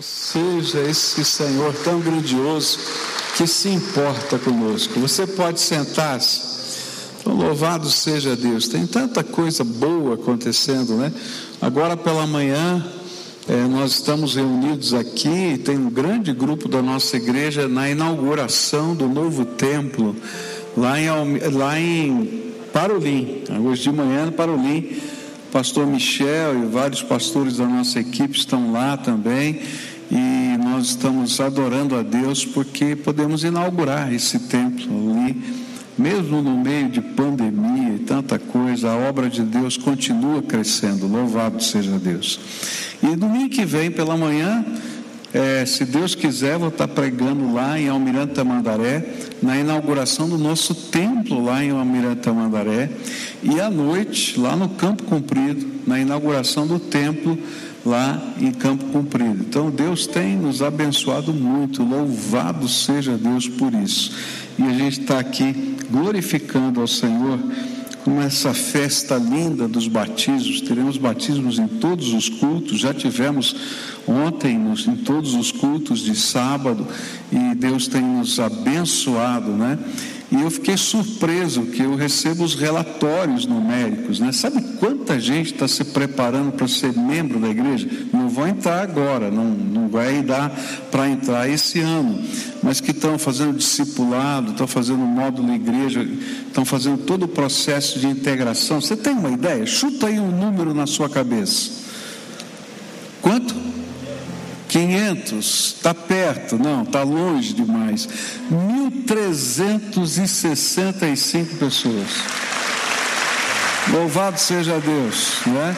seja esse Senhor tão grandioso que se importa conosco. Você pode sentar-se. Então, louvado seja Deus. Tem tanta coisa boa acontecendo, né? Agora pela manhã, é, nós estamos reunidos aqui. Tem um grande grupo da nossa igreja na inauguração do novo templo, lá em, lá em Parolim. Hoje de manhã, Parolim. Pastor Michel e vários pastores da nossa equipe estão lá também e nós estamos adorando a Deus porque podemos inaugurar esse templo ali, mesmo no meio de pandemia e tanta coisa, a obra de Deus continua crescendo, louvado seja Deus. E domingo que vem pela manhã, é, se Deus quiser, vou estar pregando lá em Almirante Tamandaré, na inauguração do nosso templo lá em Almirante Tamandaré, e à noite, lá no Campo Comprido, na inauguração do templo lá em Campo Comprido. Então Deus tem nos abençoado muito, louvado seja Deus por isso. E a gente está aqui glorificando ao Senhor com essa festa linda dos batismos. Teremos batismos em todos os cultos, já tivemos ontem nos, em todos os cultos de sábado e Deus tem nos abençoado, né? E eu fiquei surpreso que eu recebo os relatórios numéricos, né? Sabe quanta gente está se preparando para ser membro da igreja? Não vão entrar agora, não, não vai dar para entrar esse ano, mas que estão fazendo discipulado, estão fazendo módulo igreja, estão fazendo todo o processo de integração. Você tem uma ideia? Chuta aí um número na sua cabeça. Quanto? 500, está perto, não, está longe demais. 1.365 pessoas. Louvado seja Deus, né?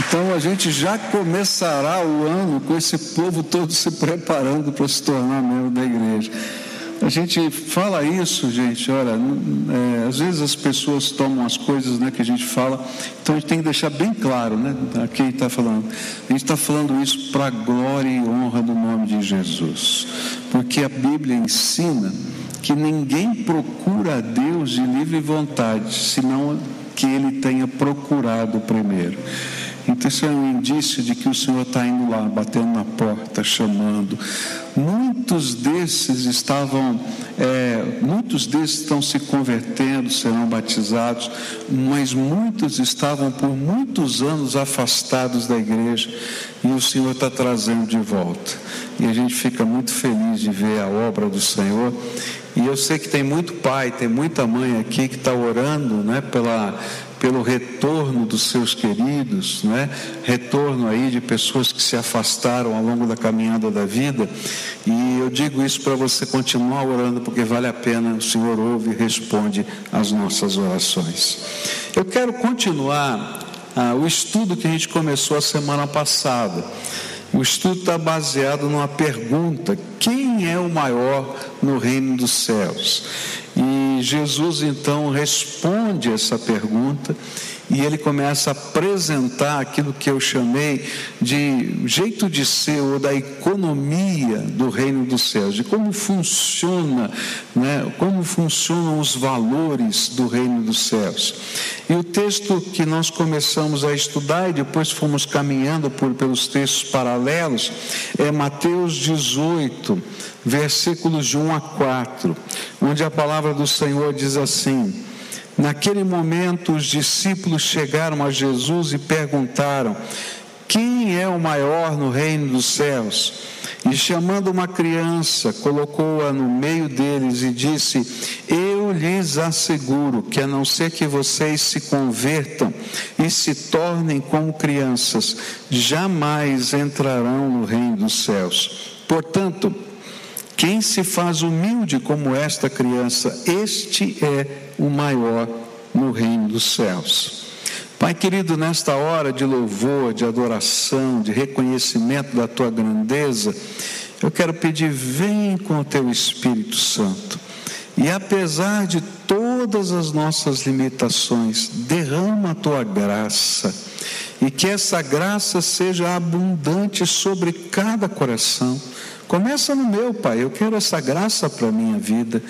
Então a gente já começará o ano com esse povo todo se preparando para se tornar membro da igreja. A gente fala isso, gente, olha, é, às vezes as pessoas tomam as coisas né, que a gente fala, então a gente tem que deixar bem claro, né? A quem está falando. A gente está falando isso para a glória e honra do nome de Jesus. Porque a Bíblia ensina que ninguém procura a Deus de livre vontade, senão que ele tenha procurado primeiro. Então, isso é um indício de que o Senhor está indo lá, batendo na porta, chamando. Muitos desses estavam, é, muitos desses estão se convertendo, serão batizados, mas muitos estavam por muitos anos afastados da igreja e o Senhor está trazendo de volta. E a gente fica muito feliz de ver a obra do Senhor. E eu sei que tem muito pai, tem muita mãe aqui que está orando né, pela pelo retorno dos seus queridos, né? retorno aí de pessoas que se afastaram ao longo da caminhada da vida. E eu digo isso para você continuar orando, porque vale a pena, o Senhor ouve e responde às nossas orações. Eu quero continuar ah, o estudo que a gente começou a semana passada. O estudo está baseado numa pergunta: quem é o maior no reino dos céus? E Jesus então responde essa pergunta e ele começa a apresentar aquilo que eu chamei de jeito de ser ou da economia do reino dos céus, de como funciona, né, como funcionam os valores do reino dos céus. E o texto que nós começamos a estudar e depois fomos caminhando por, pelos textos paralelos é Mateus 18, versículos de 1 a 4, onde a palavra do Senhor diz assim: Naquele momento, os discípulos chegaram a Jesus e perguntaram: Quem é o maior no reino dos céus? E chamando uma criança, colocou-a no meio deles e disse: Eu lhes asseguro que, a não ser que vocês se convertam e se tornem como crianças, jamais entrarão no reino dos céus. Portanto, quem se faz humilde como esta criança, este é o maior no reino dos céus. Pai querido, nesta hora de louvor, de adoração, de reconhecimento da tua grandeza, eu quero pedir, vem com o teu Espírito Santo. E apesar de todas as nossas limitações, derrama a tua graça. E que essa graça seja abundante sobre cada coração Começa no meu, Pai. Eu quero essa graça para a minha vida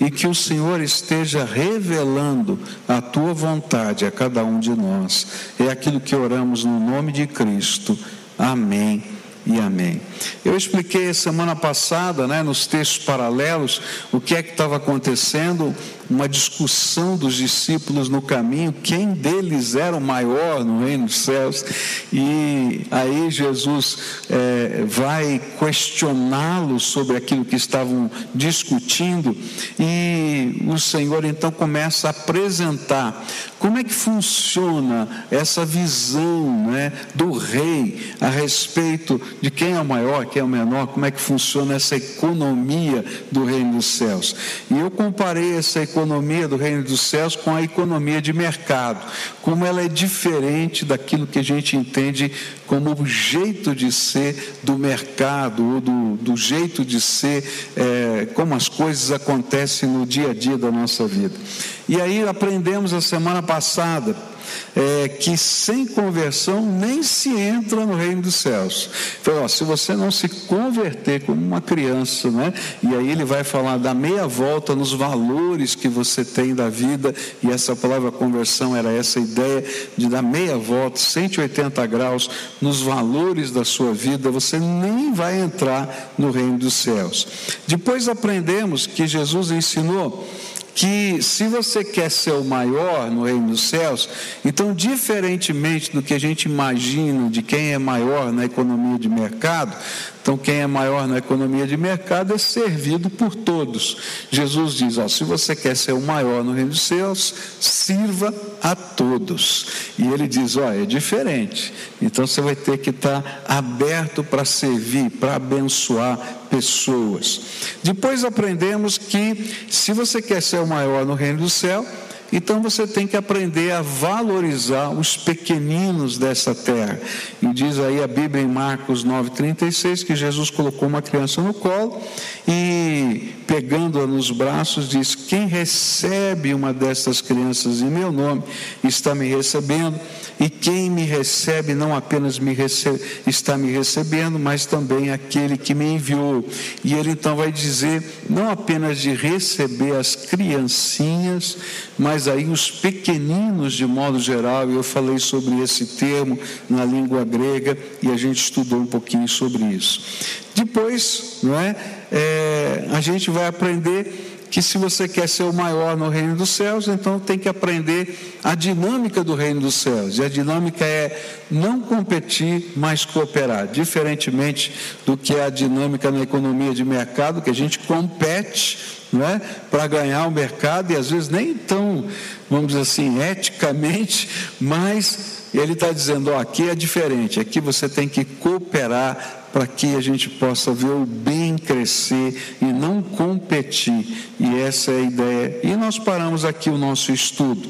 e que o Senhor esteja revelando a tua vontade a cada um de nós. É aquilo que oramos no nome de Cristo. Amém e amém. Eu expliquei semana passada, né, nos textos paralelos, o que é que estava acontecendo, uma discussão dos discípulos no caminho, quem deles era o maior no reino dos céus, e aí Jesus é, vai questioná-los sobre aquilo que estavam discutindo, e o Senhor então começa a apresentar como é que funciona essa visão né, do rei a respeito de quem é o maior, quem é o menor, como é que funciona essa economia do reino dos céus. E eu comparei essa economia do reino dos céus com a economia de mercado, como ela é diferente daquilo que a gente entende como o jeito de ser do mercado, ou do, do jeito de ser, é, como as coisas acontecem no dia a dia da nossa vida. E aí aprendemos a semana passada é, que sem conversão nem se entra no reino dos céus. Então, ó, se você não se converter como uma criança, né? E aí ele vai falar da meia volta nos valores que você tem da vida, e essa palavra conversão era essa ideia de dar meia volta, 180 graus nos valores da sua vida, você nem vai entrar no reino dos céus. Depois aprendemos que Jesus ensinou que se você quer ser o maior no reino dos céus, então, diferentemente do que a gente imagina de quem é maior na economia de mercado, então, quem é maior na economia de mercado é servido por todos. Jesus diz: ó, se você quer ser o maior no reino dos céus, sirva a todos. E ele diz: ó, é diferente. Então, você vai ter que estar aberto para servir, para abençoar pessoas. Depois aprendemos que se você quer ser o maior no reino do céu, então você tem que aprender a valorizar os pequeninos dessa terra. E diz aí a Bíblia em Marcos 9,36 que Jesus colocou uma criança no colo e, pegando-a nos braços, diz: Quem recebe uma dessas crianças em meu nome está me recebendo, e quem me recebe não apenas me recebe, está me recebendo, mas também aquele que me enviou. E ele então vai dizer: não apenas de receber as criancinhas, mas aí os pequeninos de modo geral, eu falei sobre esse termo na língua grega e a gente estudou um pouquinho sobre isso. Depois, não é, é a gente vai aprender que se você quer ser o maior no reino dos céus, então tem que aprender a dinâmica do reino dos céus. E a dinâmica é não competir, mas cooperar. Diferentemente do que é a dinâmica na economia de mercado, que a gente compete é? para ganhar o mercado e às vezes nem tão, vamos dizer assim, eticamente, mas ele está dizendo: ó, aqui é diferente, aqui você tem que cooperar para que a gente possa ver o bem crescer e não competir. E essa é a ideia. E nós paramos aqui o nosso estudo.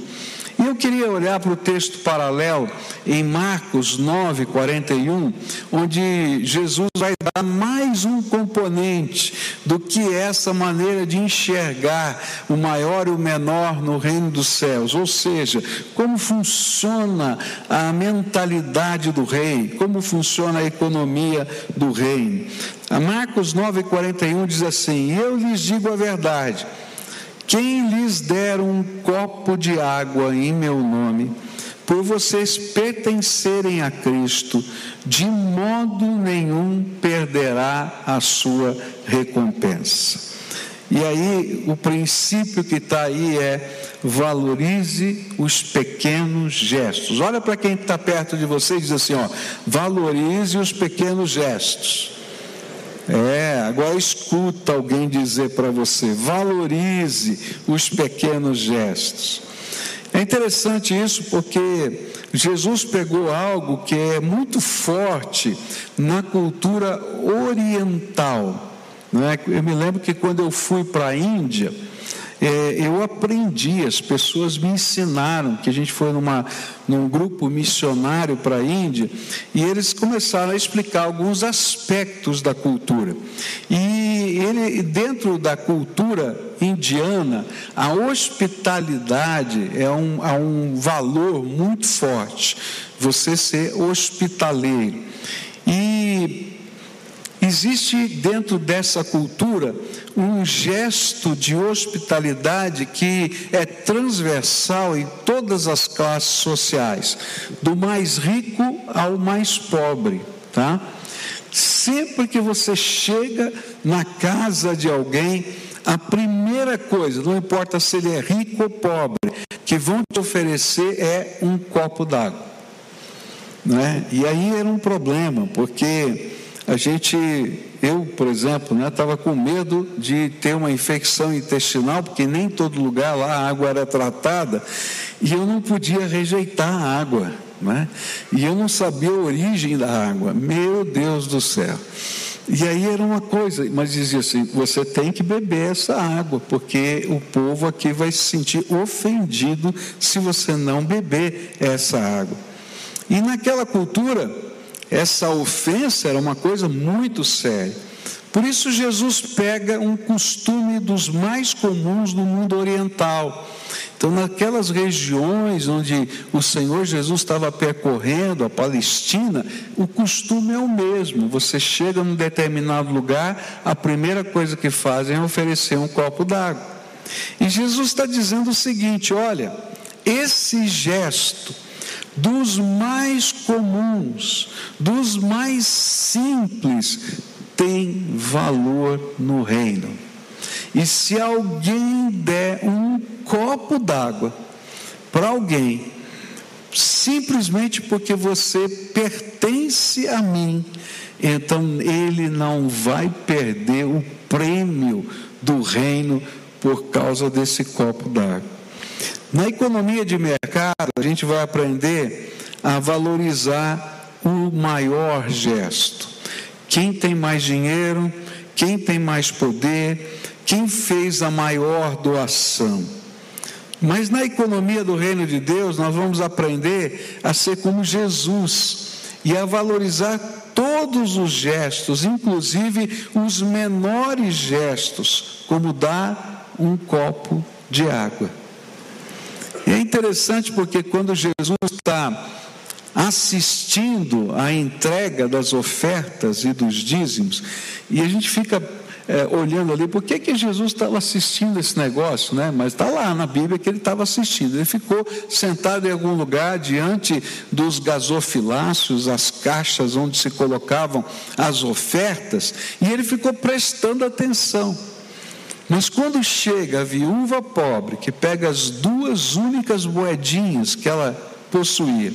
E eu queria olhar para o texto paralelo em Marcos 9, 41, onde Jesus vai dar mais um componente do que essa maneira de enxergar o maior e o menor no reino dos céus, ou seja, como funciona a mentalidade do rei, como funciona a economia do reino. A Marcos 9, 41 diz assim: Eu lhes digo a verdade. Quem lhes der um copo de água em meu nome, por vocês pertencerem a Cristo, de modo nenhum perderá a sua recompensa. E aí, o princípio que está aí é valorize os pequenos gestos. Olha para quem está perto de você e diz assim: ó, valorize os pequenos gestos. É, agora escuta alguém dizer para você: valorize os pequenos gestos. É interessante isso porque Jesus pegou algo que é muito forte na cultura oriental. Né? Eu me lembro que quando eu fui para a Índia, é, eu aprendi, as pessoas me ensinaram, que a gente foi numa, num grupo missionário para a Índia, e eles começaram a explicar alguns aspectos da cultura. E ele, dentro da cultura indiana, a hospitalidade é um, é um valor muito forte, você ser hospitaleiro. E Existe dentro dessa cultura um gesto de hospitalidade que é transversal em todas as classes sociais, do mais rico ao mais pobre. tá? Sempre que você chega na casa de alguém, a primeira coisa, não importa se ele é rico ou pobre, que vão te oferecer é um copo d'água. Né? E aí era um problema, porque a gente, eu, por exemplo, estava né, com medo de ter uma infecção intestinal, porque nem todo lugar lá a água era tratada, e eu não podia rejeitar a água. Né? E eu não sabia a origem da água. Meu Deus do céu. E aí era uma coisa, mas dizia assim: você tem que beber essa água, porque o povo aqui vai se sentir ofendido se você não beber essa água. E naquela cultura, essa ofensa era uma coisa muito séria. Por isso, Jesus pega um costume dos mais comuns no mundo oriental então, naquelas regiões onde o Senhor Jesus estava percorrendo, a Palestina, o costume é o mesmo. Você chega num determinado lugar, a primeira coisa que fazem é oferecer um copo d'água. E Jesus está dizendo o seguinte: olha, esse gesto dos mais comuns, dos mais simples, tem valor no reino. E se alguém der um copo d'água para alguém, simplesmente porque você pertence a mim, então ele não vai perder o prêmio do reino por causa desse copo d'água. Na economia de mercado, a gente vai aprender a valorizar o maior gesto. Quem tem mais dinheiro, quem tem mais poder, quem fez a maior doação. Mas na economia do reino de Deus, nós vamos aprender a ser como Jesus e a valorizar todos os gestos, inclusive os menores gestos, como dar um copo de água. E é interessante porque quando Jesus está assistindo à entrega das ofertas e dos dízimos, e a gente fica é, olhando ali, por que, que Jesus estava assistindo esse negócio, né? Mas está lá na Bíblia que ele estava assistindo. Ele ficou sentado em algum lugar diante dos gasofilácios, as caixas onde se colocavam as ofertas, e ele ficou prestando atenção. Mas quando chega a viúva pobre, que pega as duas únicas moedinhas que ela possuía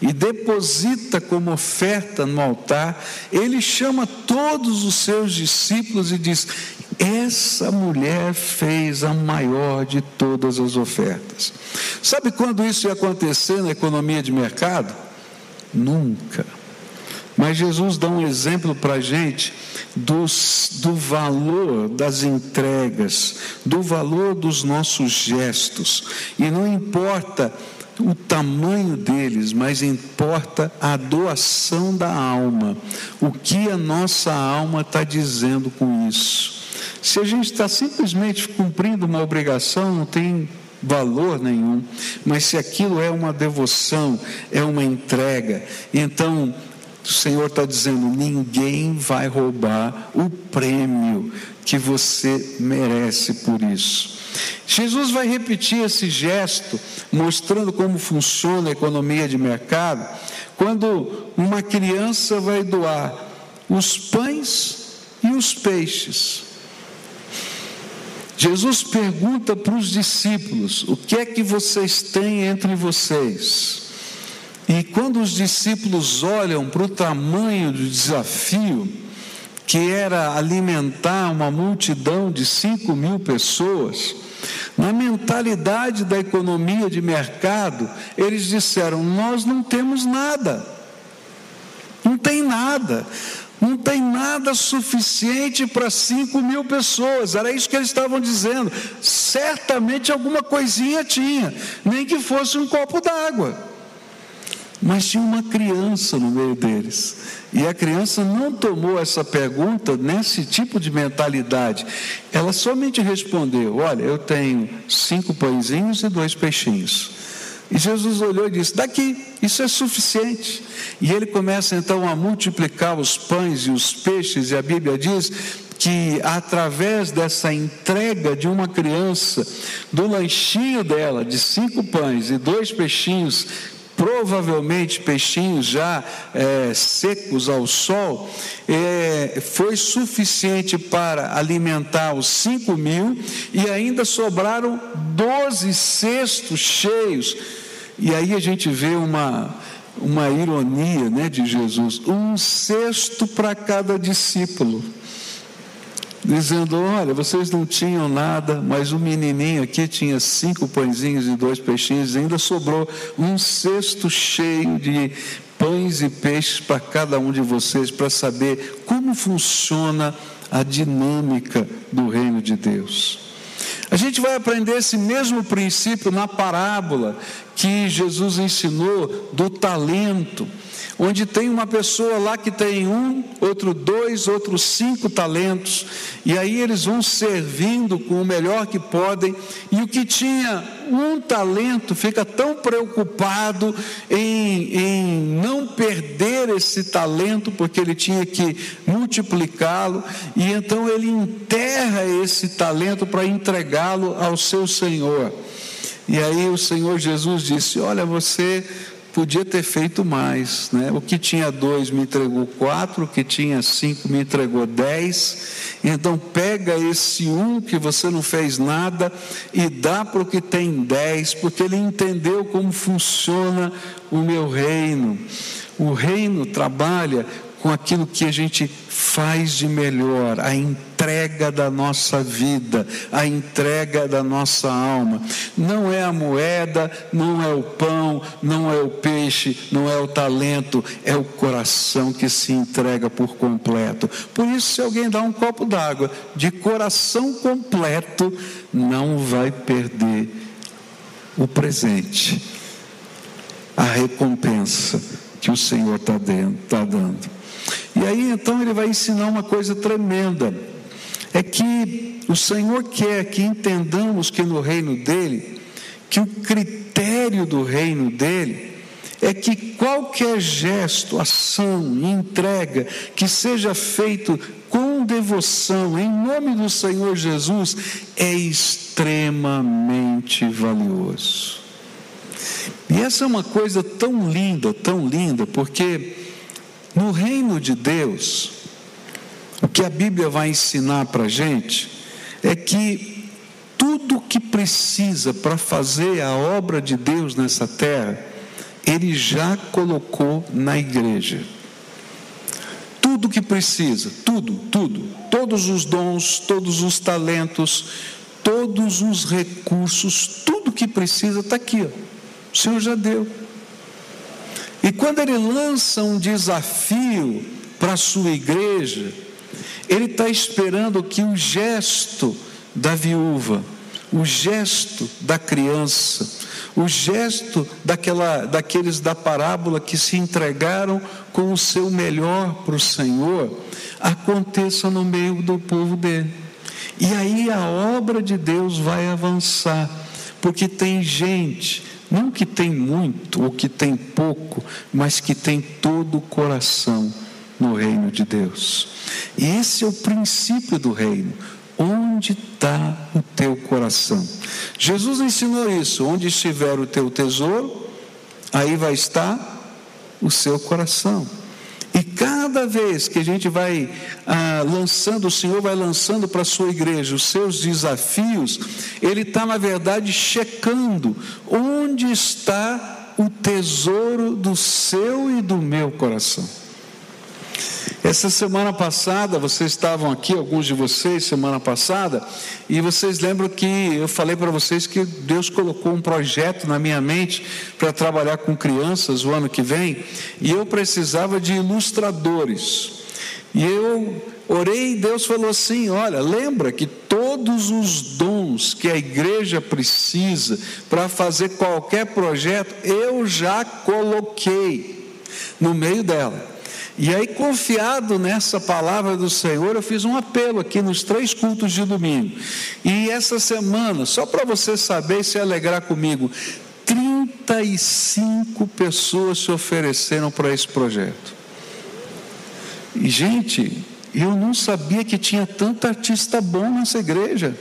e deposita como oferta no altar, ele chama todos os seus discípulos e diz: Essa mulher fez a maior de todas as ofertas. Sabe quando isso ia acontecer na economia de mercado? Nunca. Mas Jesus dá um exemplo para a gente dos, do valor das entregas, do valor dos nossos gestos. E não importa o tamanho deles, mas importa a doação da alma. O que a nossa alma está dizendo com isso? Se a gente está simplesmente cumprindo uma obrigação, não tem valor nenhum, mas se aquilo é uma devoção, é uma entrega, então o Senhor está dizendo: ninguém vai roubar o prêmio que você merece por isso. Jesus vai repetir esse gesto, mostrando como funciona a economia de mercado, quando uma criança vai doar os pães e os peixes. Jesus pergunta para os discípulos: o que é que vocês têm entre vocês? E quando os discípulos olham para o tamanho do desafio, que era alimentar uma multidão de cinco mil pessoas, na mentalidade da economia de mercado, eles disseram: Nós não temos nada, não tem nada, não tem nada suficiente para cinco mil pessoas. Era isso que eles estavam dizendo. Certamente alguma coisinha tinha, nem que fosse um copo d'água. Mas tinha uma criança no meio deles. E a criança não tomou essa pergunta nesse tipo de mentalidade. Ela somente respondeu: Olha, eu tenho cinco pãezinhos e dois peixinhos. E Jesus olhou e disse: Daqui, isso é suficiente. E ele começa então a multiplicar os pães e os peixes, e a Bíblia diz que através dessa entrega de uma criança, do lanchinho dela, de cinco pães e dois peixinhos, provavelmente peixinhos já é, secos ao sol, é, foi suficiente para alimentar os cinco mil e ainda sobraram doze cestos cheios. E aí a gente vê uma, uma ironia né, de Jesus: um cesto para cada discípulo dizendo: Olha, vocês não tinham nada, mas o menininho aqui tinha cinco pãezinhos e dois peixinhos, e ainda sobrou um cesto cheio de pães e peixes para cada um de vocês, para saber como funciona a dinâmica do reino de Deus. A gente vai aprender esse mesmo princípio na parábola que Jesus ensinou do talento onde tem uma pessoa lá que tem um, outro dois, outros cinco talentos, e aí eles vão servindo com o melhor que podem, e o que tinha um talento fica tão preocupado em, em esse talento, porque ele tinha que multiplicá-lo, e então ele enterra esse talento para entregá-lo ao seu Senhor. E aí o Senhor Jesus disse: Olha, você podia ter feito mais. Né? O que tinha dois me entregou quatro, o que tinha cinco me entregou dez. Então pega esse um que você não fez nada e dá para o que tem dez, porque ele entendeu como funciona o meu reino. O reino trabalha com aquilo que a gente faz de melhor, a entrega da nossa vida, a entrega da nossa alma. Não é a moeda, não é o pão, não é o peixe, não é o talento, é o coração que se entrega por completo. Por isso, se alguém dá um copo d'água de coração completo, não vai perder o presente, a recompensa que o Senhor está tá dando. E aí então ele vai ensinar uma coisa tremenda: é que o Senhor quer que entendamos que no reino dele, que o critério do reino dele, é que qualquer gesto, ação, entrega que seja feito com devoção em nome do Senhor Jesus é extremamente valioso. E essa é uma coisa tão linda, tão linda, porque no reino de Deus, o que a Bíblia vai ensinar para a gente é que tudo que precisa para fazer a obra de Deus nessa terra, Ele já colocou na igreja. Tudo que precisa, tudo, tudo, todos os dons, todos os talentos, todos os recursos, tudo que precisa está aqui. Ó. O Senhor já deu. E quando ele lança um desafio para a sua igreja, ele está esperando que o gesto da viúva, o gesto da criança, o gesto daquela, daqueles da parábola que se entregaram com o seu melhor para o Senhor, aconteça no meio do povo dele. E aí a obra de Deus vai avançar, porque tem gente não que tem muito ou que tem pouco, mas que tem todo o coração no reino de Deus. E esse é o princípio do reino. Onde está o teu coração? Jesus ensinou isso: onde estiver o teu tesouro, aí vai estar o seu coração. E cada vez que a gente vai ah, lançando, o Senhor vai lançando para a sua igreja os seus desafios, Ele está, na verdade, checando onde está o tesouro do seu e do meu coração. Essa semana passada, vocês estavam aqui, alguns de vocês, semana passada, e vocês lembram que eu falei para vocês que Deus colocou um projeto na minha mente para trabalhar com crianças o ano que vem, e eu precisava de ilustradores. E eu orei e Deus falou assim: Olha, lembra que todos os dons que a igreja precisa para fazer qualquer projeto, eu já coloquei no meio dela. E aí, confiado nessa palavra do Senhor, eu fiz um apelo aqui nos três cultos de domingo. E essa semana, só para você saber e se alegrar comigo, 35 pessoas se ofereceram para esse projeto. E, gente, eu não sabia que tinha tanto artista bom nessa igreja.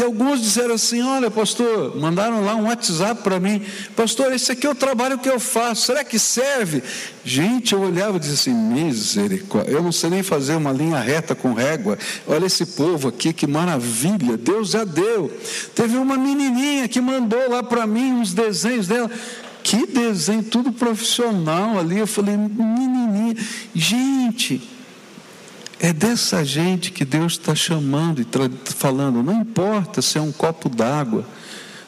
E alguns disseram assim: Olha, pastor, mandaram lá um WhatsApp para mim, pastor, esse aqui é o trabalho que eu faço, será que serve? Gente, eu olhava e dizia assim: Misericórdia, eu não sei nem fazer uma linha reta com régua. Olha esse povo aqui, que maravilha, Deus já deu. Teve uma menininha que mandou lá para mim uns desenhos dela. Que desenho, tudo profissional ali. Eu falei, menininha, gente, é dessa gente que Deus está chamando e falando. Não importa se é um copo d'água,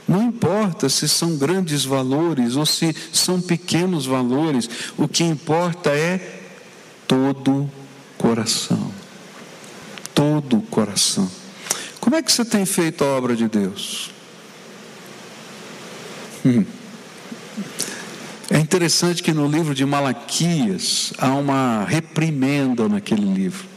não importa se são grandes valores ou se são pequenos valores, o que importa é todo coração. Todo coração. Como é que você tem feito a obra de Deus? Hum. É interessante que no livro de Malaquias há uma reprimenda naquele livro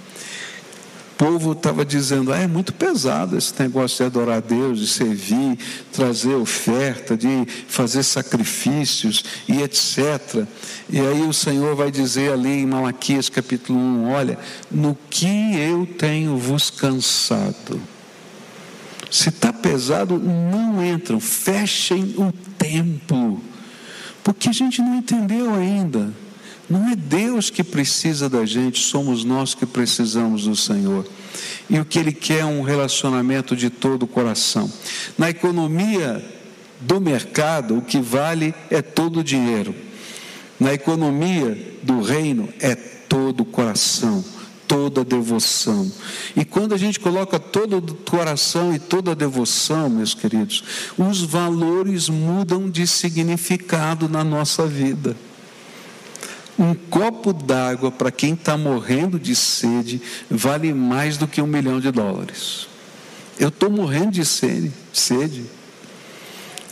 povo estava dizendo: ah, é muito pesado esse negócio de adorar a Deus, de servir, trazer oferta, de fazer sacrifícios e etc. E aí o Senhor vai dizer ali em Malaquias capítulo 1: Olha, no que eu tenho vos cansado. Se está pesado, não entram, fechem o templo, porque a gente não entendeu ainda. Não é Deus que precisa da gente, somos nós que precisamos do Senhor. E o que Ele quer é um relacionamento de todo o coração. Na economia do mercado, o que vale é todo o dinheiro. Na economia do reino é todo o coração, toda a devoção. E quando a gente coloca todo o coração e toda a devoção, meus queridos, os valores mudam de significado na nossa vida. Um copo d'água para quem está morrendo de sede vale mais do que um milhão de dólares. Eu estou morrendo de sede, sede.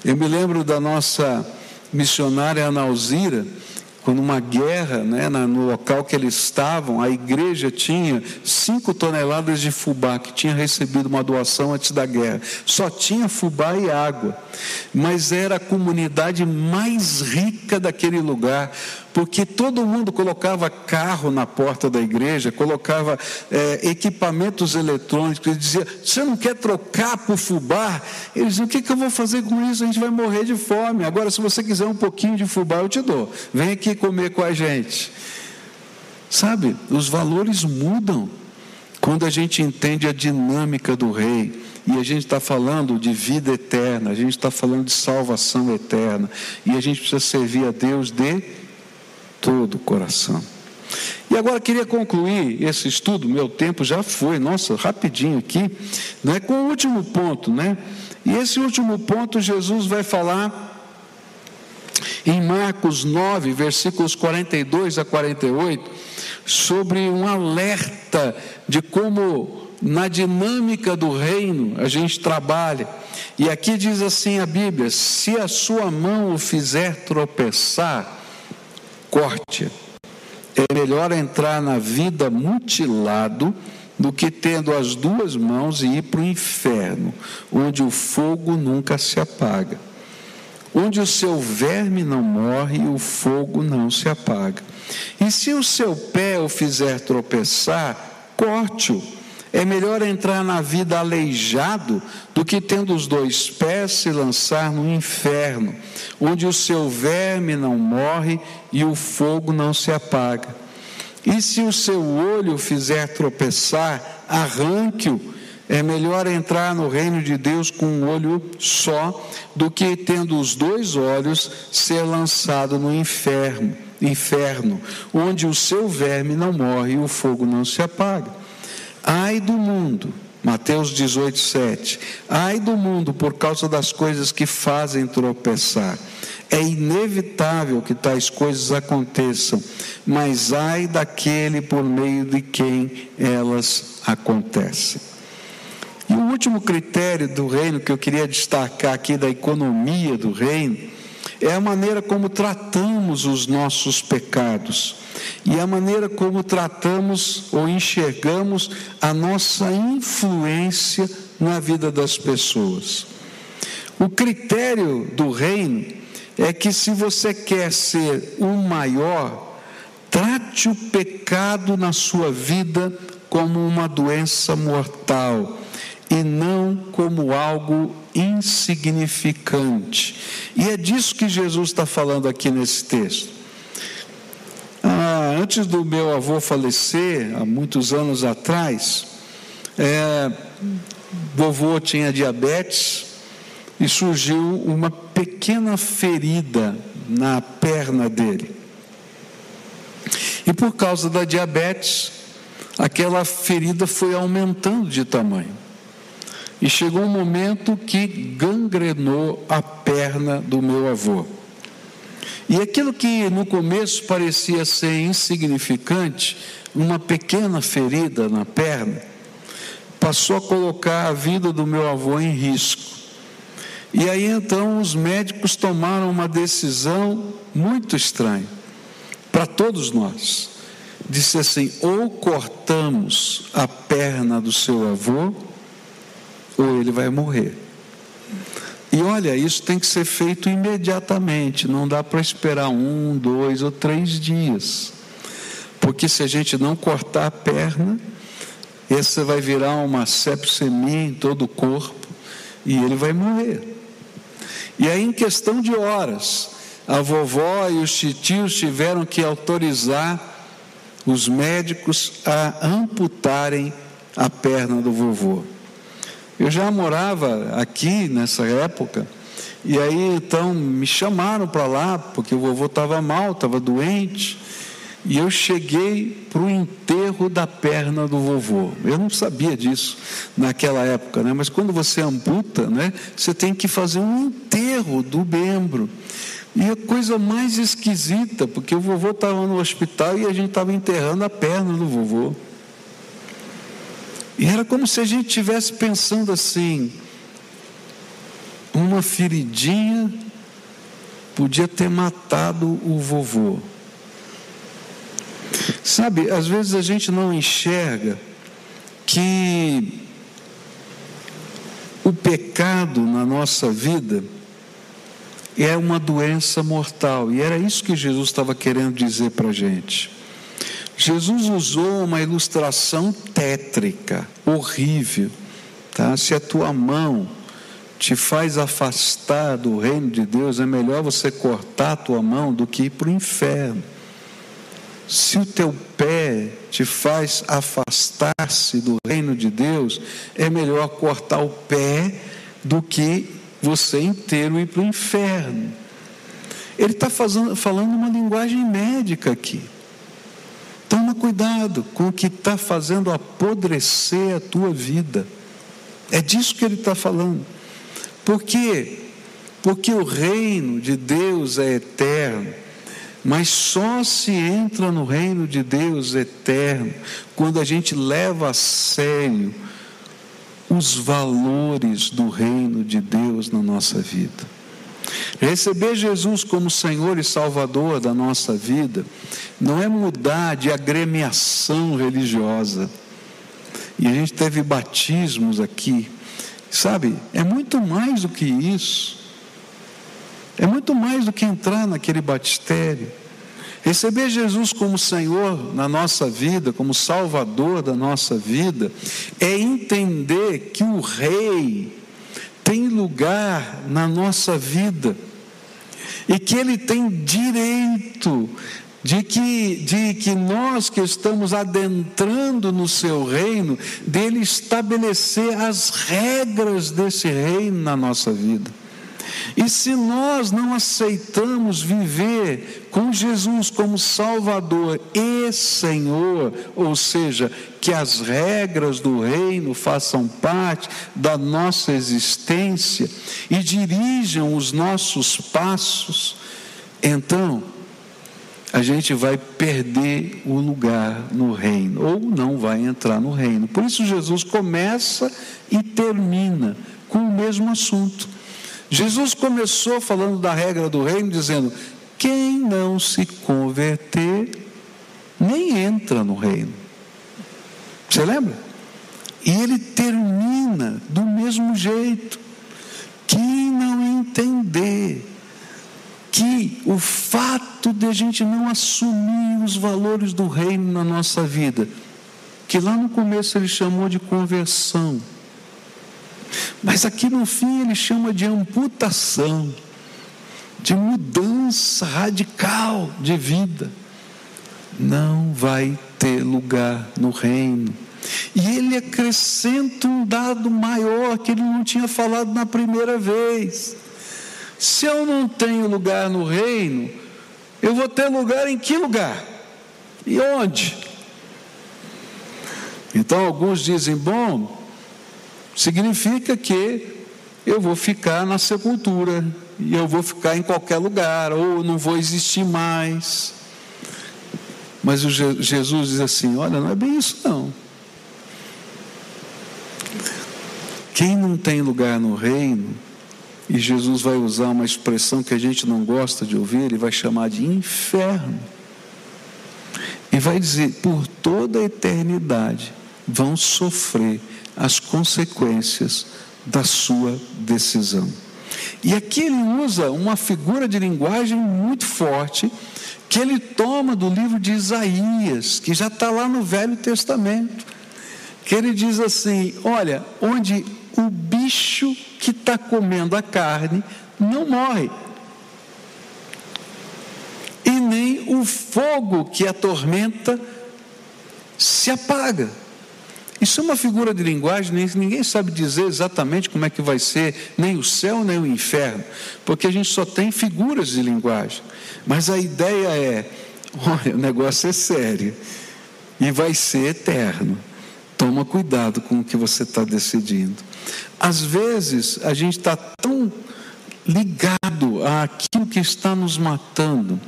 Eu me lembro da nossa missionária Ana Alzira, quando uma guerra, né, no local que eles estavam, a igreja tinha cinco toneladas de fubá, que tinha recebido uma doação antes da guerra. Só tinha fubá e água. Mas era a comunidade mais rica daquele lugar, porque todo mundo colocava carro na porta da igreja, colocava é, equipamentos eletrônicos, e dizia: Você não quer trocar por fubá? Eles diziam: O que, que eu vou fazer com isso? A gente vai morrer de fome. Agora, se você quiser um pouquinho de fubá, eu te dou. Vem aqui comer com a gente. Sabe, os valores mudam quando a gente entende a dinâmica do rei. E a gente está falando de vida eterna, a gente está falando de salvação eterna. E a gente precisa servir a Deus de todo o coração. E agora queria concluir esse estudo, meu tempo já foi, nossa, rapidinho aqui, né, com o último ponto, né? E esse último ponto Jesus vai falar em Marcos 9, versículos 42 a 48, sobre um alerta de como na dinâmica do reino a gente trabalha. E aqui diz assim a Bíblia: se a sua mão o fizer tropeçar, corte. É melhor entrar na vida mutilado do que tendo as duas mãos e ir para o inferno, onde o fogo nunca se apaga. Onde o seu verme não morre e o fogo não se apaga. E se o seu pé o fizer tropeçar, corte-o é melhor entrar na vida aleijado do que tendo os dois pés se lançar no inferno, onde o seu verme não morre e o fogo não se apaga. E se o seu olho fizer tropeçar, arranque-o. É melhor entrar no reino de Deus com um olho só do que tendo os dois olhos ser lançado no inferno, inferno, onde o seu verme não morre e o fogo não se apaga. Ai do mundo, Mateus 18, 7. Ai do mundo por causa das coisas que fazem tropeçar. É inevitável que tais coisas aconteçam, mas ai daquele por meio de quem elas acontecem. E o último critério do reino que eu queria destacar aqui da economia do reino é a maneira como tratamos os nossos pecados e a maneira como tratamos ou enxergamos a nossa influência na vida das pessoas. O critério do reino é que se você quer ser o maior, trate o pecado na sua vida como uma doença mortal e não como algo insignificante. E é disso que Jesus está falando aqui nesse texto. Antes do meu avô falecer, há muitos anos atrás, é, vovô tinha diabetes e surgiu uma pequena ferida na perna dele. E por causa da diabetes, aquela ferida foi aumentando de tamanho. E chegou um momento que gangrenou a perna do meu avô. E aquilo que no começo parecia ser insignificante, uma pequena ferida na perna, passou a colocar a vida do meu avô em risco. E aí então os médicos tomaram uma decisão muito estranha para todos nós. Disse assim: ou cortamos a perna do seu avô, ou ele vai morrer. E olha, isso tem que ser feito imediatamente, não dá para esperar um, dois ou três dias. Porque se a gente não cortar a perna, essa vai virar uma sepsemia em todo o corpo e ele vai morrer. E aí, em questão de horas, a vovó e os titios tiveram que autorizar os médicos a amputarem a perna do vovô. Eu já morava aqui nessa época, e aí então me chamaram para lá, porque o vovô estava mal, estava doente, e eu cheguei para o enterro da perna do vovô. Eu não sabia disso naquela época, né? mas quando você amputa, né, você tem que fazer um enterro do membro. E a coisa mais esquisita, porque o vovô estava no hospital e a gente estava enterrando a perna do vovô. E era como se a gente estivesse pensando assim: uma feridinha podia ter matado o vovô. Sabe, às vezes a gente não enxerga que o pecado na nossa vida é uma doença mortal, e era isso que Jesus estava querendo dizer para a gente. Jesus usou uma ilustração tétrica, horrível. Tá? Se a tua mão te faz afastar do reino de Deus, é melhor você cortar a tua mão do que ir para o inferno. Se o teu pé te faz afastar-se do reino de Deus, é melhor cortar o pé do que você inteiro ir para o inferno. Ele está falando uma linguagem médica aqui. Toma cuidado com o que está fazendo apodrecer a tua vida. É disso que ele está falando. Por quê? Porque o reino de Deus é eterno, mas só se entra no reino de Deus eterno quando a gente leva a sério os valores do reino de Deus na nossa vida. Receber Jesus como Senhor e Salvador da nossa vida não é mudar de agremiação religiosa. E a gente teve batismos aqui, sabe? É muito mais do que isso. É muito mais do que entrar naquele batistério. Receber Jesus como Senhor na nossa vida, como Salvador da nossa vida, é entender que o Rei tem lugar na nossa vida e que Ele tem direito de que, de que nós que estamos adentrando no seu reino, dele estabelecer as regras desse reino na nossa vida. E se nós não aceitamos viver com Jesus como Salvador e Senhor, ou seja, que as regras do reino façam parte da nossa existência e dirijam os nossos passos, então a gente vai perder o lugar no reino, ou não vai entrar no reino. Por isso, Jesus começa e termina com o mesmo assunto. Jesus começou falando da regra do reino, dizendo: quem não se converter, nem entra no reino. Você lembra? E ele termina do mesmo jeito. Quem não entender que o fato de a gente não assumir os valores do reino na nossa vida, que lá no começo ele chamou de conversão, Mas aqui no fim ele chama de amputação, de mudança radical de vida. Não vai ter lugar no reino. E ele acrescenta um dado maior que ele não tinha falado na primeira vez. Se eu não tenho lugar no reino, eu vou ter lugar em que lugar? E onde? Então alguns dizem: bom, significa que eu vou ficar na sepultura, e eu vou ficar em qualquer lugar, ou não vou existir mais. Mas o Jesus diz assim: olha, não é bem isso não. Quem não tem lugar no reino, e Jesus vai usar uma expressão que a gente não gosta de ouvir, ele vai chamar de inferno. E vai dizer: por toda a eternidade vão sofrer as consequências da sua decisão. E aqui ele usa uma figura de linguagem muito forte, que ele toma do livro de Isaías, que já está lá no Velho Testamento, que ele diz assim: olha, onde o bicho que está comendo a carne não morre, e nem o fogo que atormenta se apaga. Isso é uma figura de linguagem, ninguém sabe dizer exatamente como é que vai ser, nem o céu nem o inferno, porque a gente só tem figuras de linguagem. Mas a ideia é: olha, o negócio é sério e vai ser eterno. Toma cuidado com o que você está decidindo. Às vezes a gente está tão ligado àquilo que está nos matando,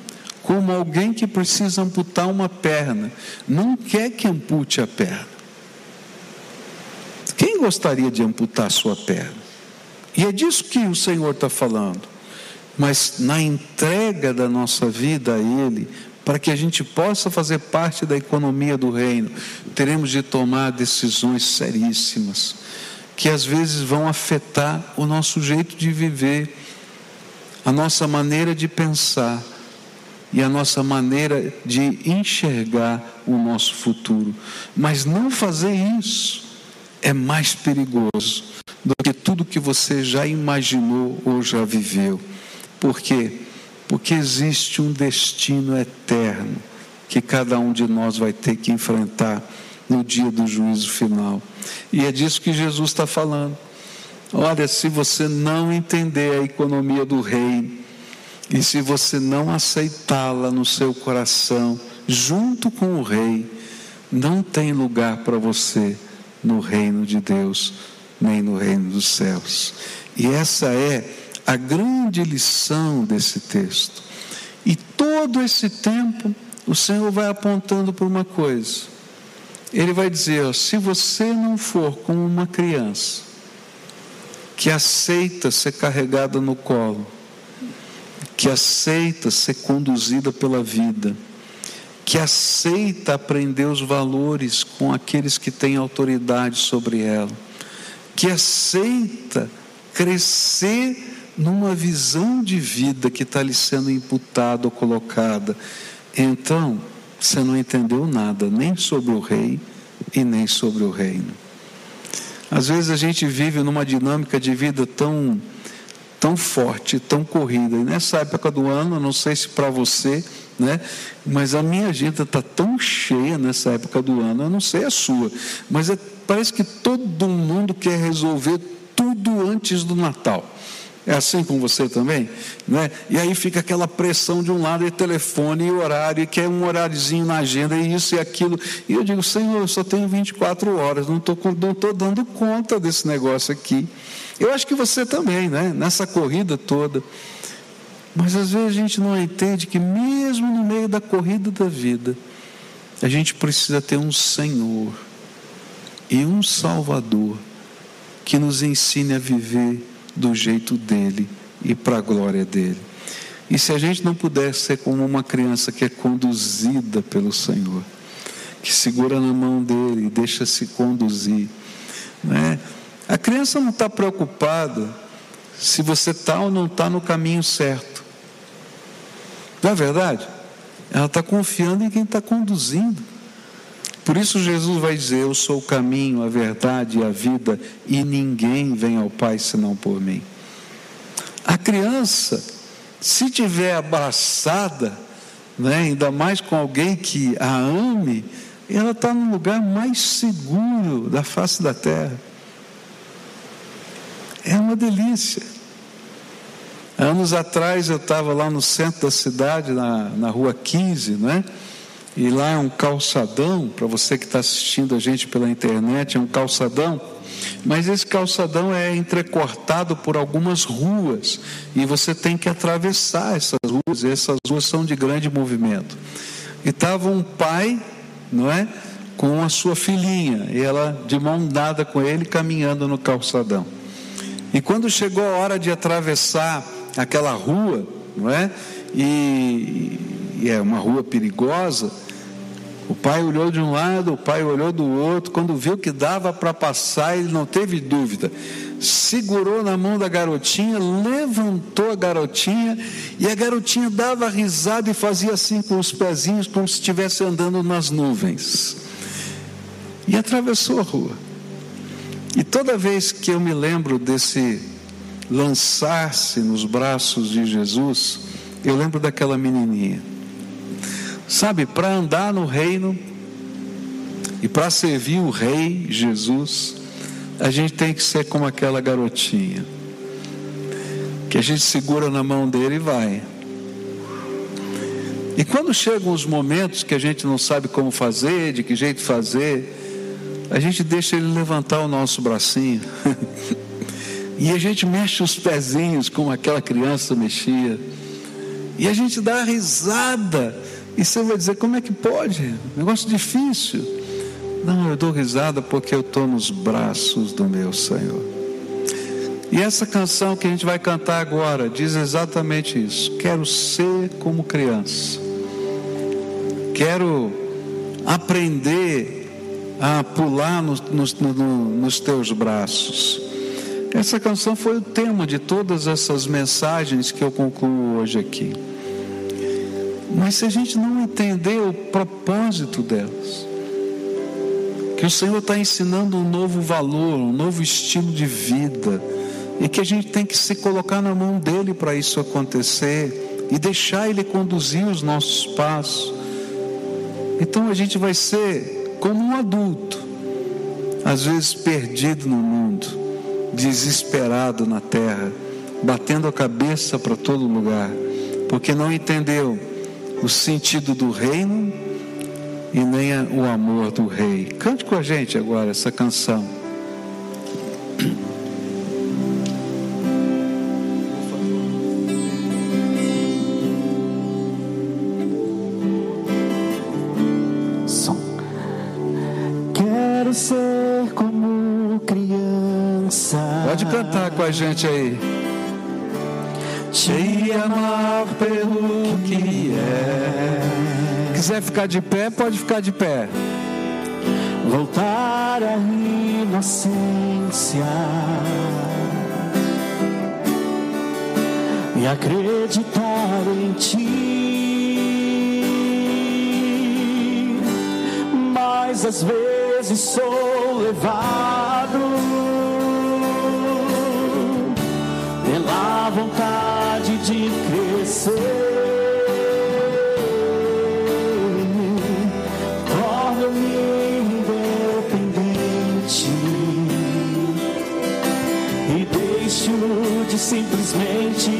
como alguém que precisa amputar uma perna, não quer que ampute a perna. Quem gostaria de amputar sua perna? E é disso que o Senhor está falando. Mas na entrega da nossa vida a Ele, para que a gente possa fazer parte da economia do reino, teremos de tomar decisões seríssimas, que às vezes vão afetar o nosso jeito de viver, a nossa maneira de pensar e a nossa maneira de enxergar o nosso futuro. Mas não fazer isso é mais perigoso do que tudo que você já imaginou ou já viveu. Por quê? Porque existe um destino eterno que cada um de nós vai ter que enfrentar no dia do juízo final. E é disso que Jesus está falando. Olha, se você não entender a economia do reino, e se você não aceitá-la no seu coração, junto com o rei, não tem lugar para você no reino de Deus, nem no reino dos céus. E essa é a grande lição desse texto. E todo esse tempo, o Senhor vai apontando para uma coisa. Ele vai dizer: ó, se você não for como uma criança que aceita ser carregada no colo, que aceita ser conduzida pela vida, que aceita aprender os valores com aqueles que têm autoridade sobre ela, que aceita crescer numa visão de vida que está lhe sendo imputada ou colocada. Então, você não entendeu nada, nem sobre o rei e nem sobre o reino. Às vezes a gente vive numa dinâmica de vida tão, tão forte, tão corrida. E nessa época do ano, não sei se para você né? Mas a minha agenda está tão cheia nessa época do ano, eu não sei a sua, mas é, parece que todo mundo quer resolver tudo antes do Natal. É assim com você também? Né? E aí fica aquela pressão de um lado, e telefone, e horário, e quer um horáriozinho na agenda, e isso e aquilo. E eu digo, Senhor, eu só tenho 24 horas, não estou não tô dando conta desse negócio aqui. Eu acho que você também, né? Nessa corrida toda. Mas às vezes a gente não entende que, mesmo no meio da corrida da vida, a gente precisa ter um Senhor e um Salvador que nos ensine a viver do jeito dele e para a glória dele. E se a gente não puder ser como uma criança que é conduzida pelo Senhor, que segura na mão dele e deixa se conduzir, né? A criança não está preocupada se você está ou não está no caminho certo. Não é verdade? Ela está confiando em quem está conduzindo. Por isso Jesus vai dizer: Eu sou o caminho, a verdade e a vida, e ninguém vem ao Pai senão por mim. A criança, se tiver abraçada, né, ainda mais com alguém que a ame, ela está no lugar mais seguro da face da terra. É uma delícia. Anos atrás eu estava lá no centro da cidade, na, na rua 15, né? E lá é um calçadão, para você que está assistindo a gente pela internet, é um calçadão, mas esse calçadão é entrecortado por algumas ruas, e você tem que atravessar essas ruas, e essas ruas são de grande movimento. E estava um pai, não é? Com a sua filhinha, e ela de mão dada com ele, caminhando no calçadão. E quando chegou a hora de atravessar aquela rua, não é? E, e é uma rua perigosa, o pai olhou de um lado, o pai olhou do outro. Quando viu que dava para passar, ele não teve dúvida. Segurou na mão da garotinha, levantou a garotinha, e a garotinha dava risada e fazia assim com os pezinhos, como se estivesse andando nas nuvens. E atravessou a rua. E toda vez que eu me lembro desse lançar-se nos braços de Jesus, eu lembro daquela menininha Sabe, para andar no reino e para servir o Rei Jesus, a gente tem que ser como aquela garotinha, que a gente segura na mão dele e vai. E quando chegam os momentos que a gente não sabe como fazer, de que jeito fazer, a gente deixa ele levantar o nosso bracinho. e a gente mexe os pezinhos como aquela criança mexia. E a gente dá risada e você vai dizer: como é que pode? Negócio difícil. Não, eu dou risada porque eu estou nos braços do meu Senhor. E essa canção que a gente vai cantar agora diz exatamente isso. Quero ser como criança. Quero aprender a pular nos, nos, nos teus braços. Essa canção foi o tema de todas essas mensagens que eu concluo hoje aqui. Mas se a gente não entender o propósito delas, que o Senhor está ensinando um novo valor, um novo estilo de vida, e que a gente tem que se colocar na mão dele para isso acontecer e deixar ele conduzir os nossos passos. Então a gente vai ser como um adulto, às vezes perdido no mundo, desesperado na terra, batendo a cabeça para todo lugar, porque não entendeu o sentido do reino e nem o amor do rei. Cante com a gente agora essa canção. Gente aí te amar pelo que é. Quiser ficar de pé, pode ficar de pé. Voltar à inocência. E acreditar em ti. Mas às vezes sou levado vontade de crescer. Torno-me independente e deixo de simplesmente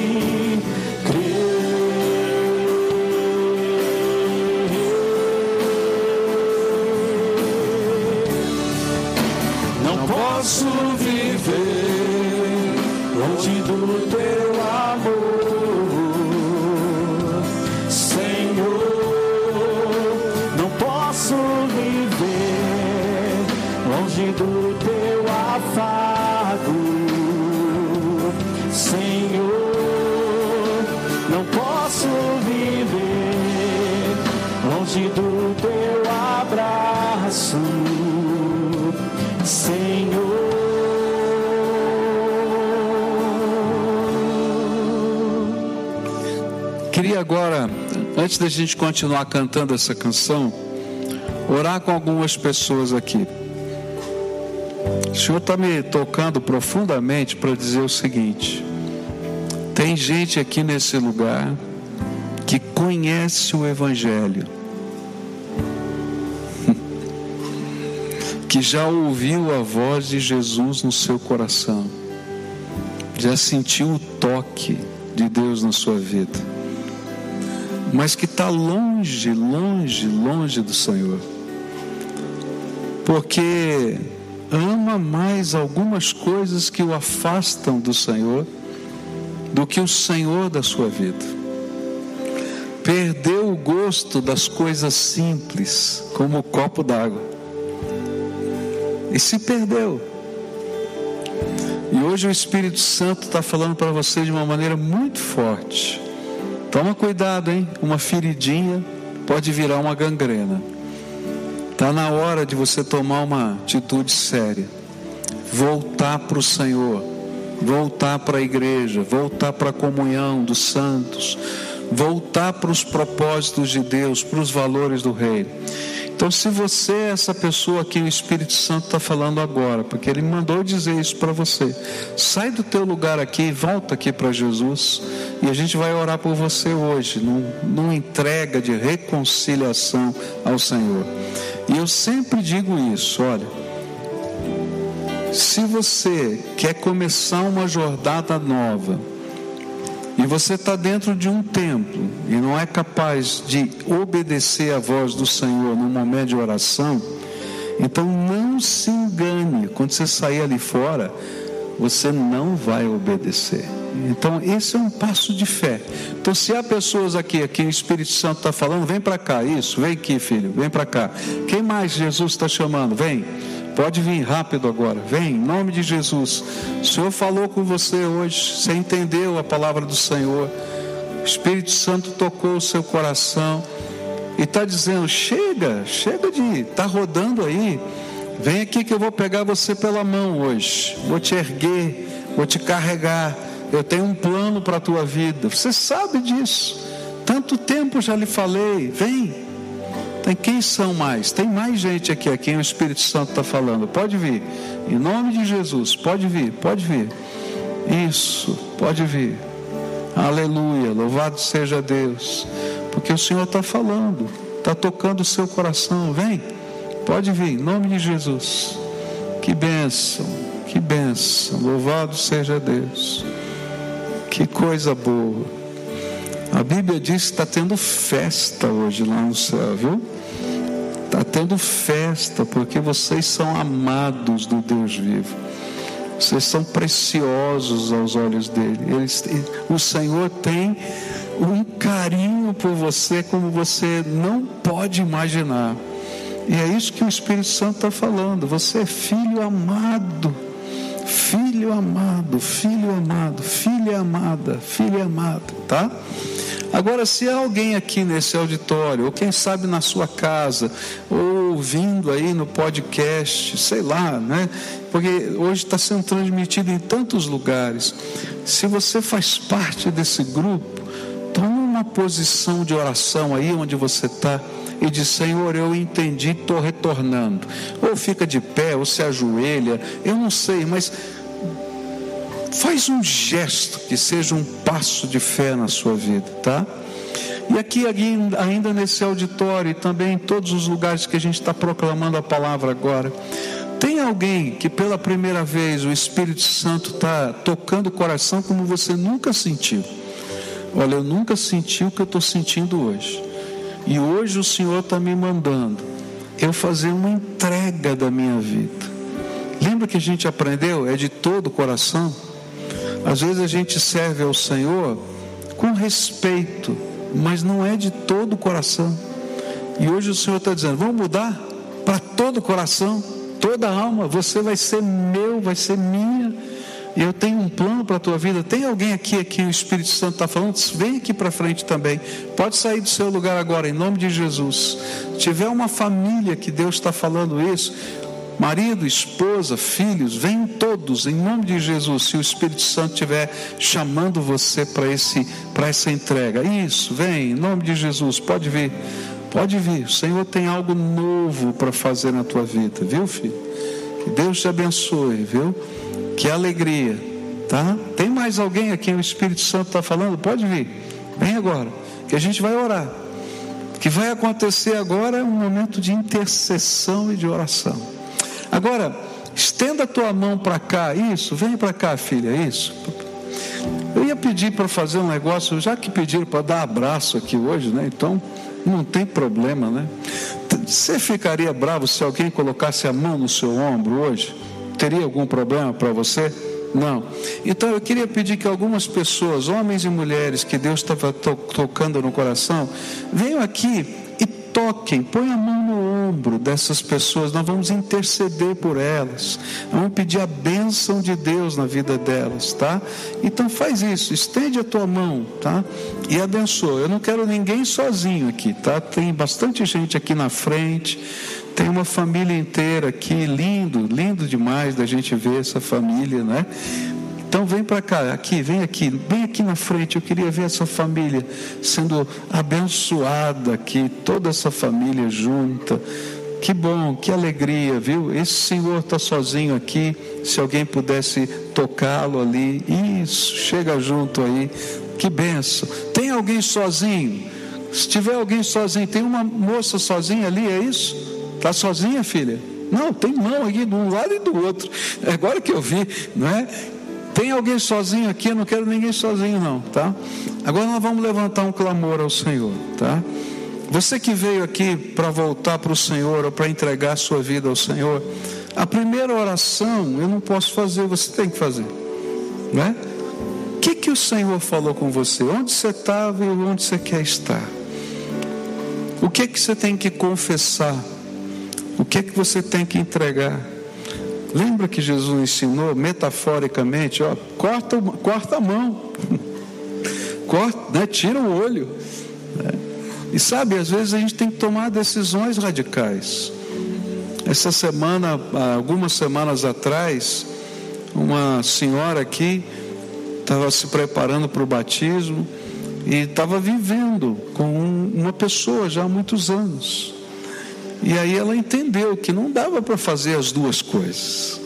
queria agora, antes da gente continuar cantando essa canção, orar com algumas pessoas aqui. O Senhor está me tocando profundamente para dizer o seguinte: tem gente aqui nesse lugar que conhece o Evangelho, que já ouviu a voz de Jesus no seu coração, já sentiu o toque de Deus na sua vida, mas que está longe, longe, longe do Senhor, porque ama mais algumas coisas que o afastam do Senhor do que o Senhor da sua vida. Perdeu o gosto das coisas simples, como o copo d'água. E se perdeu. E hoje o Espírito Santo está falando para você de uma maneira muito forte. Toma cuidado, hein? Uma feridinha pode virar uma gangrena. Está na hora de você tomar uma atitude séria. Voltar para o Senhor. Voltar para a igreja. Voltar para a comunhão dos santos. Voltar para os propósitos de Deus, para os valores do Reino. Então, se você é essa pessoa que o Espírito Santo está falando agora, porque ele mandou dizer isso para você, sai do teu lugar aqui e volta aqui para Jesus, e a gente vai orar por você hoje, num, numa entrega de reconciliação ao Senhor. E eu sempre digo isso: olha, se você quer começar uma jornada nova, e você está dentro de um templo e não é capaz de obedecer à voz do Senhor no momento de oração, então não se engane, quando você sair ali fora, você não vai obedecer. Então, esse é um passo de fé. Então, se há pessoas aqui, aqui o Espírito Santo está falando, vem para cá, isso, vem aqui, filho, vem para cá. Quem mais Jesus está chamando? Vem. Pode vir rápido agora. Vem, em nome de Jesus. O Senhor falou com você hoje. Você entendeu a palavra do Senhor. O Espírito Santo tocou o seu coração e está dizendo: chega, chega de estar tá rodando aí. Vem aqui que eu vou pegar você pela mão hoje. Vou te erguer, vou te carregar. Eu tenho um plano para a tua vida. Você sabe disso. Tanto tempo já lhe falei. Vem. Tem quem são mais? Tem mais gente aqui a quem o Espírito Santo está falando. Pode vir. Em nome de Jesus, pode vir, pode vir. Isso, pode vir. Aleluia, louvado seja Deus. Porque o Senhor está falando, está tocando o seu coração. Vem, pode vir, em nome de Jesus. Que bênção, que bênção. Louvado seja Deus. Que coisa boa. A Bíblia diz que está tendo festa hoje lá no céu, viu? Está tendo festa, porque vocês são amados do Deus vivo. Vocês são preciosos aos olhos dele. O Senhor tem um carinho por você como você não pode imaginar. E é isso que o Espírito Santo está falando. Você é filho amado. Filho amado, filho amado, filha amada, filha amada, tá? Agora, se alguém aqui nesse auditório, ou quem sabe na sua casa, ou ouvindo aí no podcast, sei lá, né? Porque hoje está sendo transmitido em tantos lugares. Se você faz parte desse grupo, toma uma posição de oração aí onde você está e diz: Senhor, eu entendi, estou retornando. Ou fica de pé, ou se ajoelha, eu não sei, mas Faz um gesto que seja um passo de fé na sua vida, tá? E aqui, ainda nesse auditório e também em todos os lugares que a gente está proclamando a palavra agora, tem alguém que pela primeira vez o Espírito Santo está tocando o coração como você nunca sentiu? Olha, eu nunca senti o que eu estou sentindo hoje. E hoje o Senhor está me mandando eu fazer uma entrega da minha vida. Lembra que a gente aprendeu? É de todo o coração. Às vezes a gente serve ao Senhor com respeito, mas não é de todo o coração. E hoje o Senhor está dizendo: vamos mudar para todo o coração, toda a alma. Você vai ser meu, vai ser minha. E eu tenho um plano para a tua vida. Tem alguém aqui que o Espírito Santo está falando? Vem aqui para frente também. Pode sair do seu lugar agora, em nome de Jesus. Se tiver uma família que Deus está falando isso, marido, esposa, filhos, venham todos em nome de Jesus, se o Espírito Santo estiver chamando você para esse para essa entrega. Isso, vem, em nome de Jesus, pode vir. Pode vir, o Senhor tem algo novo para fazer na tua vida, viu, filho? Que Deus te abençoe, viu? Que alegria, tá? Tem mais alguém aqui, o Espírito Santo está falando? Pode vir, vem agora, que a gente vai orar. O que vai acontecer agora é um momento de intercessão e de oração. Agora, estenda a tua mão para cá, isso, vem para cá, filha, isso. Eu ia pedir para fazer um negócio, já que pediram para dar abraço aqui hoje, né? Então, não tem problema, né? Você ficaria bravo se alguém colocasse a mão no seu ombro hoje? Teria algum problema para você? Não. Então eu queria pedir que algumas pessoas, homens e mulheres, que Deus estava to tocando no coração, venham aqui toquem, põe a mão no ombro dessas pessoas, nós vamos interceder por elas, vamos pedir a bênção de Deus na vida delas, tá? Então faz isso, estende a tua mão, tá? E abençoa. Eu não quero ninguém sozinho aqui, tá? Tem bastante gente aqui na frente, tem uma família inteira aqui, lindo, lindo demais da gente ver essa família, né? Então vem para cá, aqui, vem aqui, bem aqui na frente. Eu queria ver essa família sendo abençoada aqui, toda essa família junta. Que bom, que alegria, viu? Esse senhor está sozinho aqui. Se alguém pudesse tocá-lo ali, isso, chega junto aí. Que benção. Tem alguém sozinho? Se tiver alguém sozinho, tem uma moça sozinha ali, é isso? Está sozinha, filha? Não, tem mão aqui de um lado e do outro. É agora que eu vi, não é? Tem alguém sozinho aqui? Eu não quero ninguém sozinho, não, tá? Agora nós vamos levantar um clamor ao Senhor, tá? Você que veio aqui para voltar para o Senhor ou para entregar a sua vida ao Senhor, a primeira oração eu não posso fazer, você tem que fazer, né? O que, que o Senhor falou com você? Onde você estava e onde você quer estar? O que que você tem que confessar? O que que você tem que entregar? Lembra que Jesus ensinou metaforicamente, ó, corta, corta a mão, corta, né, tira o olho. Né? E sabe, às vezes a gente tem que tomar decisões radicais. Essa semana, algumas semanas atrás, uma senhora aqui estava se preparando para o batismo e estava vivendo com uma pessoa já há muitos anos. E aí ela entendeu que não dava para fazer as duas coisas.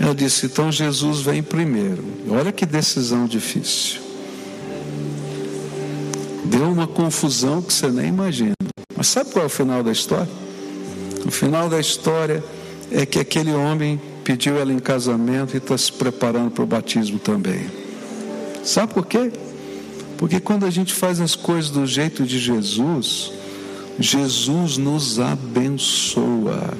Ela disse: então Jesus vem primeiro. Olha que decisão difícil. Deu uma confusão que você nem imagina. Mas sabe qual é o final da história? O final da história é que aquele homem pediu ela em casamento e está se preparando para o batismo também. Sabe por quê? Porque quando a gente faz as coisas do jeito de Jesus, Jesus nos abençoa.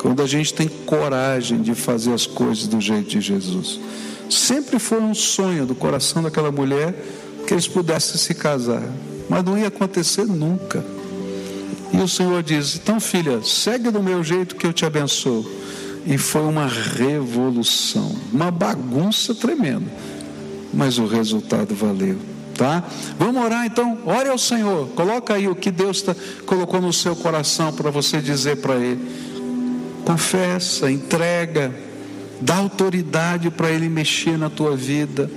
Quando a gente tem coragem de fazer as coisas do jeito de Jesus. Sempre foi um sonho do coração daquela mulher que eles pudessem se casar, mas não ia acontecer nunca. E o Senhor diz: Então, filha, segue do meu jeito que eu te abençoo. E foi uma revolução, uma bagunça tremenda, mas o resultado valeu tá? Vamos orar então, ore ao Senhor, coloca aí o que Deus tá, colocou no seu coração para você dizer para Ele. Confessa, entrega, dá autoridade para Ele mexer na tua vida.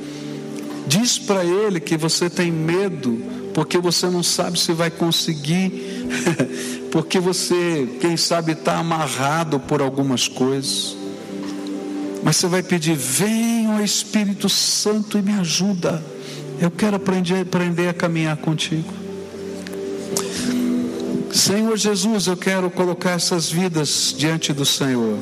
Diz para Ele que você tem medo, porque você não sabe se vai conseguir, porque você, quem sabe, está amarrado por algumas coisas. Mas você vai pedir: vem, o Espírito Santo, e me ajuda eu quero aprender, aprender a caminhar contigo. Senhor Jesus, eu quero colocar essas vidas diante do Senhor.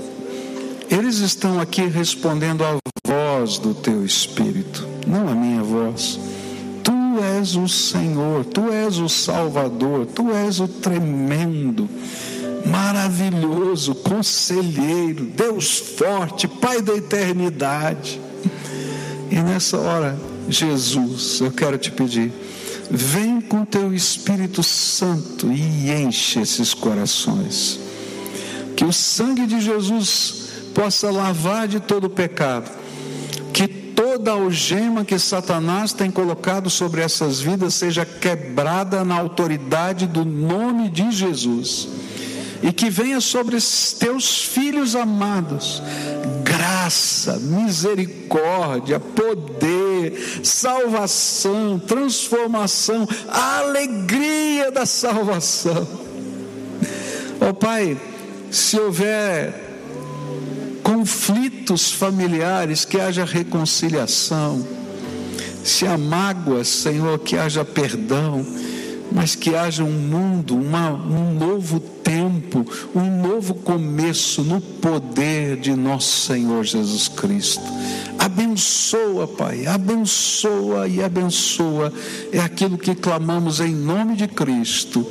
Eles estão aqui respondendo à voz do teu Espírito, não a minha voz. Tu és o Senhor, tu és o Salvador, tu és o tremendo, maravilhoso, conselheiro, Deus forte, Pai da eternidade. E nessa hora, Jesus, eu quero te pedir, vem com teu Espírito Santo e enche esses corações. Que o sangue de Jesus possa lavar de todo o pecado. Que toda algema que Satanás tem colocado sobre essas vidas seja quebrada na autoridade do nome de Jesus. E que venha sobre teus filhos amados graça, misericórdia, poder, salvação, transformação, a alegria da salvação. Ó oh, Pai, se houver conflitos familiares, que haja reconciliação. Se há mágoas, Senhor, que haja perdão, mas que haja um mundo, uma, um novo tempo, um novo começo no poder de nosso Senhor Jesus Cristo. Abençoa, Pai, abençoa e abençoa. É aquilo que clamamos em nome de Cristo.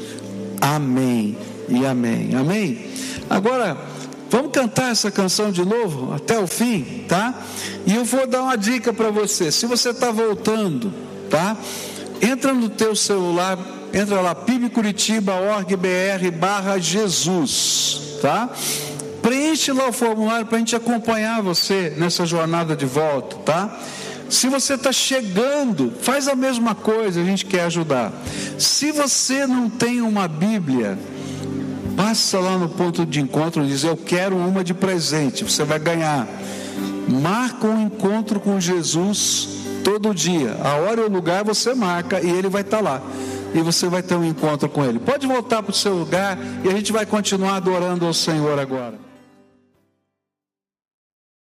Amém e amém. Amém. Agora, Vamos cantar essa canção de novo até o fim, tá? E eu vou dar uma dica para você. Se você está voltando, tá? Entra no teu celular, entra lá pibcuritiba.org.br barra Jesus, tá? Preenche lá o formulário para a gente acompanhar você nessa jornada de volta, tá? Se você está chegando, faz a mesma coisa, a gente quer ajudar. Se você não tem uma Bíblia, Passa lá no ponto de encontro e diz: Eu quero uma de presente, você vai ganhar. Marca um encontro com Jesus todo dia. A hora e o lugar você marca e ele vai estar lá. E você vai ter um encontro com ele. Pode voltar para o seu lugar e a gente vai continuar adorando ao Senhor agora.